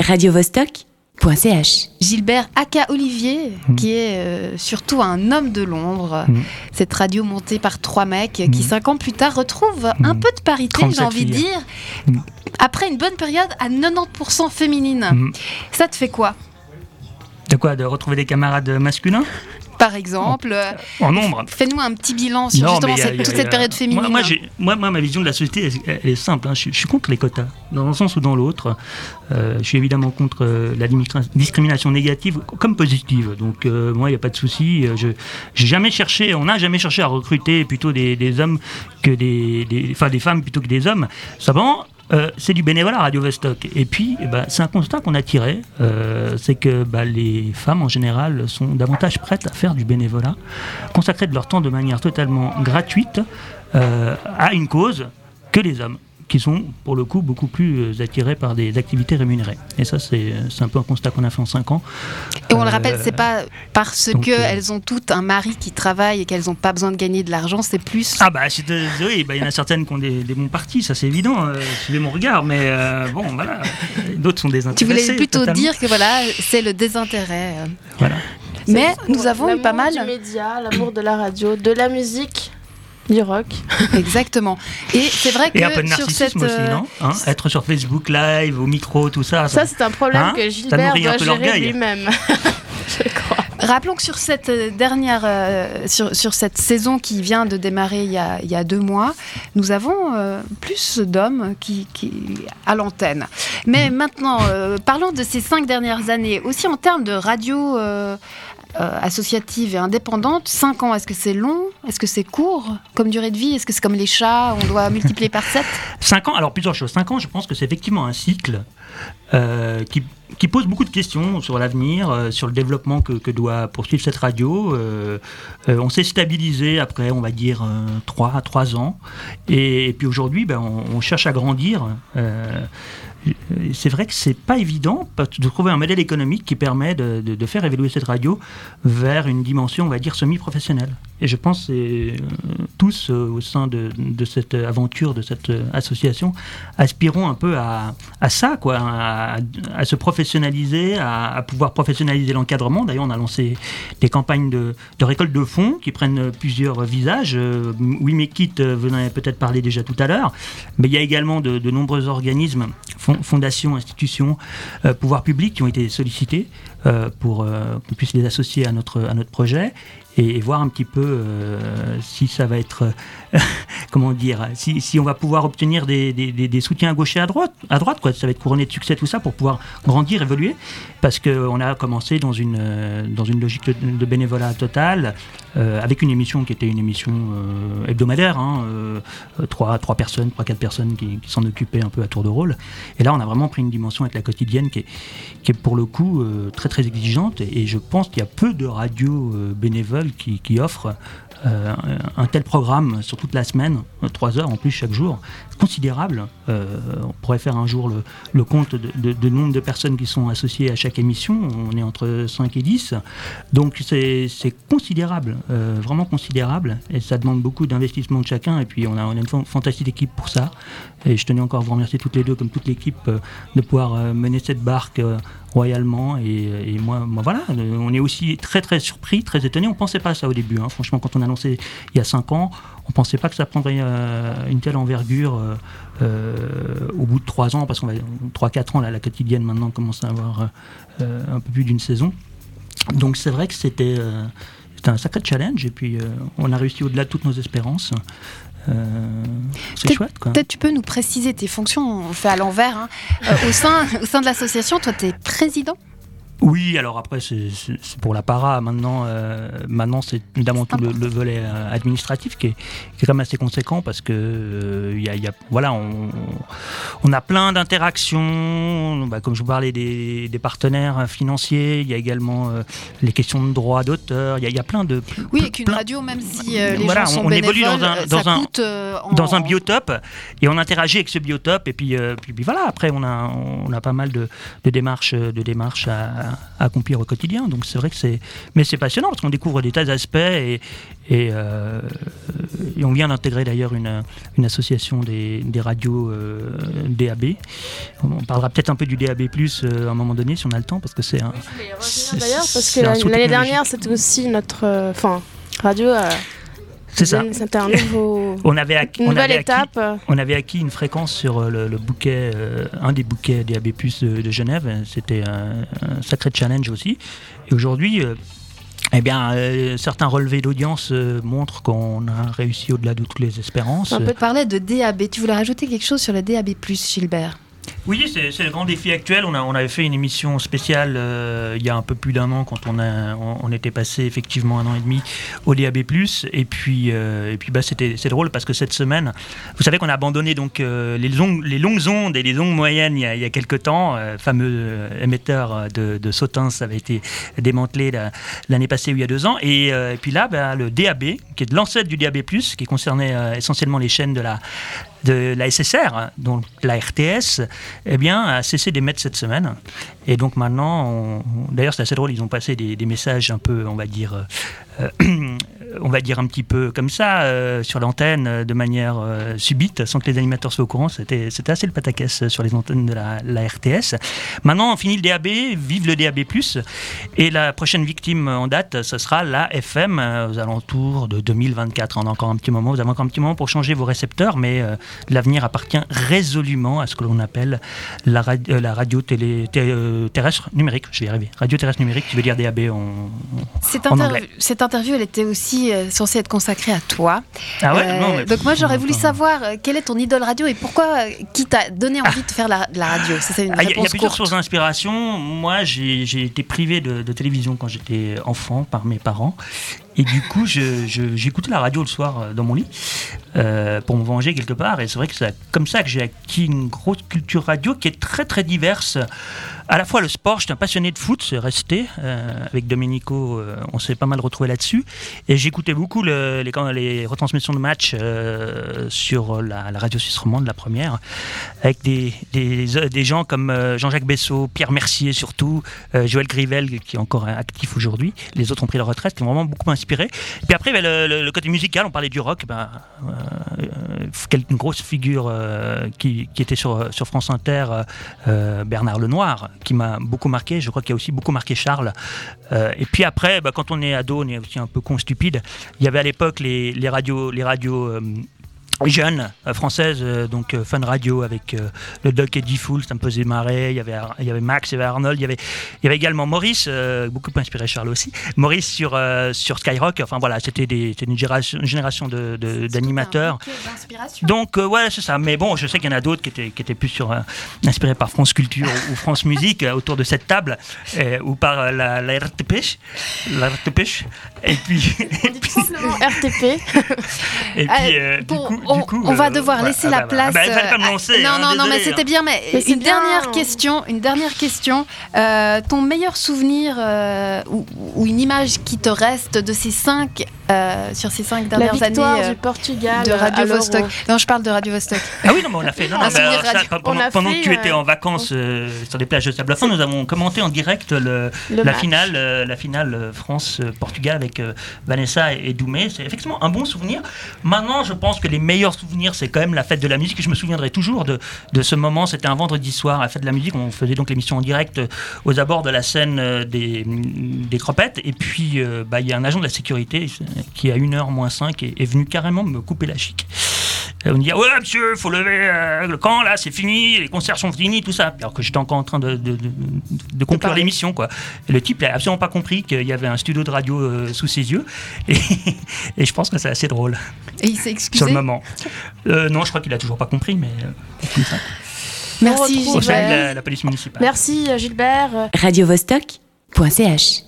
radiovostok.ch. Gilbert Aka Olivier, Mm. qui est euh, surtout un homme de Londres. Mm. Cette radio montée par trois mecs qui, Mm. cinq ans plus tard, retrouvent un peu de parité, j'ai 37 envie de dire, après une bonne période à 90% féminine. Ça te fait quoi? De quoi? De retrouver des camarades masculins? Par exemple, euh, En nombre fais-nous un petit bilan sur Non, justement cette, a- toute a- cette période féminine. Moi, moi, ma vision de la société, elle, elle est simple. hein. Je, suis- je suis contre les quotas, dans un sens ou dans l'autre. Euh, je suis évidemment contre euh, la discrimination négative comme positive. Donc, euh, moi, il n'y a pas de souci. Je j'ai jamais cherché, on n'a jamais cherché à recruter plutôt des, des hommes que des, des, enfin, des femmes plutôt que des hommes. Simplement. Euh, c'est du bénévolat Radio Vostok. Et puis, eh ben, c'est un constat qu'on a tiré, euh, c'est que bah, les femmes en général sont davantage prêtes à faire du bénévolat, consacrer de leur temps de manière totalement gratuite euh, à une cause que les hommes, qui sont pour le coup beaucoup plus euh, attirés par des activités rémunérées. Et ça, c'est c'est un peu un constat qu'on a fait en 5 ans. Et on le Euh, rappelle, c'est pas parce donc, que euh, elles ont toutes un mari qui travaille et qu'elles n'ont pas besoin de gagner de l'argent, c'est plus. Ah bah, euh, oui, bah, il y en a certaines qui ont des, des bons partis, ça c'est évident, euh, suivez mon regard, mais euh, bon, voilà, d'autres sont tu désintéressés. voulais plutôt totalement. dire que voilà, c'est le désintérêt. euh. Voilà. Mais nous avons eu l'amour pas mal. du média, l'amour de la radio, de la musique, du rock. Exactement. Et c'est vrai que Et un peu de sur narcissisme cette. aussi, euh, non Hein Être sur Facebook Live, au micro, tout ça. Ça, c'est un problème Hein que Gilbert doit gérer lui-même. Je crois. Rappelons que sur cette euh, dernière, euh, sur, sur cette saison qui vient de démarrer il y a, il y a deux mois, nous avons euh, plus d'hommes qui, qui à l'antenne. Mais maintenant, euh, parlons de ces cinq dernières années, aussi en termes de radio euh, associative et indépendante. Cinq ans, est-ce que c'est long? Est-ce que c'est court? Comme durée de vie Est-ce que c'est comme les chats? On doit multiplier par sept? 5 ans, alors plusieurs choses. 5 ans, je pense que c'est effectivement un cycle euh, qui, qui pose beaucoup de questions sur l'avenir, euh, sur le développement que, doit poursuivre cette radio. On s'est stabilisé après, on va dire, 3 à 3 ans. Et, puis aujourd'hui, ben, on cherche à grandir. C'est vrai que c'est pas évident de trouver un modèle économique qui permet de, faire évoluer cette radio vers une dimension, on va dire, semi-professionnelle. Et je pense que euh, tous euh, au sein de, cette aventure, de cette euh, association, aspirons un peu à, ça, quoi, à, se professionnaliser, à, pouvoir professionnaliser l'encadrement. D'ailleurs, on a lancé des campagnes de, récolte de fonds qui prennent plusieurs visages. Oui, mais quitte, avez peut-être parlé déjà tout à l'heure, mais il y a également de, nombreux organismes, fon- fondations, institutions, euh, pouvoirs publics qui ont été sollicités euh, pour euh, qu'on puisse les associer à notre, à notre projet et, voir un petit peu si ça va être, comment dire, si, on va pouvoir obtenir des, soutiens à gauche et à droite, à droite quoi. Ça va être couronné de succès tout ça pour pouvoir grandir, évoluer, parce qu'on a commencé dans une, euh, logique de, bénévolat total, euh, avec une émission qui était une émission euh, hebdomadaire, hein, trois, trois personnes, trois, quatre personnes qui, s'en occupaient un peu à tour de rôle. Et là, on a vraiment pris une dimension avec la quotidienne qui est, pour le coup très très exigeante. Et, et je pense qu'il y a peu de radios bénévoles qui offrent euh, un, tel programme sur toute la semaine, euh, trois heures en plus chaque jour, considérable. Euh, on pourrait faire un jour le, compte de, nombre de personnes qui sont associées à chaque émission. On est entre 5 et 10. Donc c'est considérable, vraiment considérable. Et ça demande beaucoup d'investissement de chacun. Et puis on a, on a une fan- fantastique équipe pour ça. Et je tenais encore à vous remercier toutes les deux, comme toute l'équipe, de pouvoir mener cette barque royalement. Et, moi, voilà, on est aussi très très surpris, très étonné. On pensait pas à ça au début. hein. Franchement, quand on a lancé il y a 5 ans, on pensait pas que ça prendrait euh, une telle envergure euh, euh, au bout de 3 ans, parce qu'on va 3-4 ans, la quotidienne maintenant commence à avoir un peu plus d'une saison. Donc c'est vrai que c'était un sacré challenge et puis on a réussi au-delà de toutes nos espérances. Euh, c'est chouette. Peut-être tu peux nous préciser tes fonctions, on fait à l'envers. hein. Euh, au, sein, au sein de l'association, toi, tu es président? Oui, alors après, c'est pour la para. Maintenant, euh, maintenant c'est évidemment tout le, le volet euh, administratif qui est, qui est quand même assez conséquent parce que euh, il y a, y a- voilà, on, on a plein d'interactions. Bah, comme je vous parlais des, des partenaires financiers, il y a également euh, les questions de droit d'auteur. Il y, y a plein de Oui, et qu'une radio, même si euh, les Voilà, gens sont on évolue dans un- dans un- euh, en- dans un biotope et on interagit avec ce biotope et puis, euh, puis, puis voilà après on a on a pas mal de, de démarches de démarches à, à accomplir au quotidien. Donc c'est vrai que c'est, mais c'est passionnant parce qu'on découvre des tas d'aspects et, et, euh, et on vient d'intégrer d'ailleurs une, une association des, des radios euh, DAB. On parlera peut-être un peu du DAB+ euh, à un moment donné si on a le temps parce que c'est un. c'est- D'ailleurs, parce que l'année dernière, c'était aussi notre. Enfin, radio. C'est ça. C'était un nouveau. On avait, acquis- Une on avait étape. On avait acquis une fréquence sur euh, le, le bouquet, euh, un des bouquets DAB+ de, de Genève. C'était un, un sacré challenge aussi. Et aujourd'hui, euh, eh bien, euh, certains relevés d'audience euh, montrent qu'on a réussi au-delà de toutes les espérances. Un peu Tu parlais de DAB. Tu voulais rajouter quelque chose sur le DAB+, Gilbert? Oui, c'est le grand défi actuel. On, a, avait fait une émission spéciale euh, il y a un peu plus d'un an quand on, était passé effectivement un an et demi au DAB+. Et puis, euh, puis bah, c'était drôle parce que cette semaine, vous savez qu'on a abandonné donc, euh, les, longues, ondes et les ondes moyennes il y a, quelques temps. Fameux émetteur de, de Sautins avait été démantelé la- l'année passée ou il y a deux ans. Et, puis là, bah, le DAB, qui est l'ancêtre du DAB+, qui concernait essentiellement les chaînes de la, de la SSR, donc la RTS, eh bien, a cessé d'émettre cette semaine. Et donc maintenant, d'ailleurs, c'est assez drôle, ils ont passé des, des messages un peu, on va dire, euh, on va dire un petit peu comme ça, euh, sur l'antenne, euh, de manière euh, subite, sans que les animateurs soient au courant. C'était assez le pataquès sur les antennes de la, la RTS. Maintenant, on finit le DAB, vive le DAB+. Et la prochaine victime en date, ce sera la FM, aux alentours de 2024. On a encore un petit moment, vous avez encore un petit moment pour changer vos récepteurs, mais euh, l'avenir appartient résolument à ce que l'on appelle la, rad- la radio télé, terrestre numérique. Je vais y arriver. Radio terrestre numérique, qui veut dire DAB en, cette, En anglais. cette interview, elle était aussi euh, censée être consacrée à toi. Ah ouais Euh, Non, mais- donc moi, j'aurais voulu savoir euh, quelle est ton idole radio et pourquoi, qui t'a donné envie de faire la, de la radio? C'est une Ah, Il y a- il y, a réponse plusieurs courte. sources d'inspiration. Moi, j'ai j'ai été privé de, de télévision quand j'étais enfant par mes parents. Et du coup, j'écoutais la radio le soir euh, dans mon lit euh, pour me venger quelque part. Et c'est vrai que c'est comme ça que j'ai acquis une grosse culture radio qui est très très diverse. À la fois le sport, j'étais un passionné de foot, c'est resté. Euh, avec Domenico, on s'est pas mal retrouvé là-dessus. Et j'écoutais beaucoup le- les, les retransmissions de matchs sur la, radio suisse romande, la première, avec des, des, des gens comme Jean-Jacques Bessot, Pierre Mercier surtout, Joël Grivel qui est encore actif aujourd'hui. Les autres ont pris leur retraite, qui m'ont vraiment beaucoup inspiré. Et puis après, ben, le, côté musical, on parlait du rock. Ben, euh, euh, une grosse figure euh, qui, était sur, France Inter, euh, Bernard Lenoir, qui m'a beaucoup marqué. Je crois qu'il a aussi beaucoup marqué Charles. Et puis après, ben, quand on est ado, on est aussi un peu con stupide. Il y avait à l'époque les radios, les radios jeunes euh, françaises, euh, donc euh, Fun Radio avec euh, le Doc Eddie Fool, ça me faisait marrer. Il y avait, il y avait Max, il y avait Arnold, il y avait, il y avait également Maurice, euh, beaucoup inspiré Charles aussi. Maurice sur, euh, sur Skyrock. Enfin voilà, c'était une génération, une génération de- de- d'animateurs. Donc ouais, c'est ça. Mais bon, je sais qu'il y en a d'autres qui étaient, qui étaient plus sur, inspirés par France Culture ou, ou France Musique autour de cette table, ou par la, la RTP. La RTP. Et puis, On dit tout simplement RTP. et puis du bon, coup, on, du coup, on va euh, devoir laisser Ah la bah, place. bah, pas me euh, lancer. non, hein, non, non, mais c'était hein. bien. Mais, une dernière question, une dernière question. Euh, ton meilleur souvenir euh, ou, ou une image qui te reste de ces cinq euh, sur ces cinq La dernières victoire années euh, du Portugal de Radio. Vostok. Non, je parle de Radio Vostok. Ah oui, non, mais on l'a fait. Non, Un non, souvenir alors, ça, radio. pendant que tu étais euh, en vacances euh, sur des plages de sable fin, nous avons commenté en direct le, Le la finale, euh, la finale euh, France-Portugal avec euh, Vanessa et, et Doumé. C'est effectivement un bon souvenir. Maintenant, je pense que les meilleurs souvenirs, c'est quand même la fête de la musique. Et je me souviendrai toujours de, de ce moment. C'était un vendredi soir à la fête de la musique. On faisait donc l'émission en direct euh, aux abords de la scène euh, des, des Cropettes. Et puis, euh, bah, il y a un agent de la sécurité euh, qui, à 1h moins 5, est, est venu carrément me couper la chic. Et on me dit, ouais, monsieur, faut lever euh, le camp, là, c'est fini, les concerts sont finis, tout ça. Alors que j'étais encore en train de, de, de- de conclure l'émission, quoi. Et le type, il a absolument pas compris qu'il y avait un studio de radio euh, sous ses yeux. Et, et je pense que c'est assez drôle Et il s'est sur excusé. le moment. Euh, non, je crois qu'il a toujours pas compris, mais euh, comme ça. Merci Gilbert. la, la police municipale. Merci Gilbert. radiovostok.ch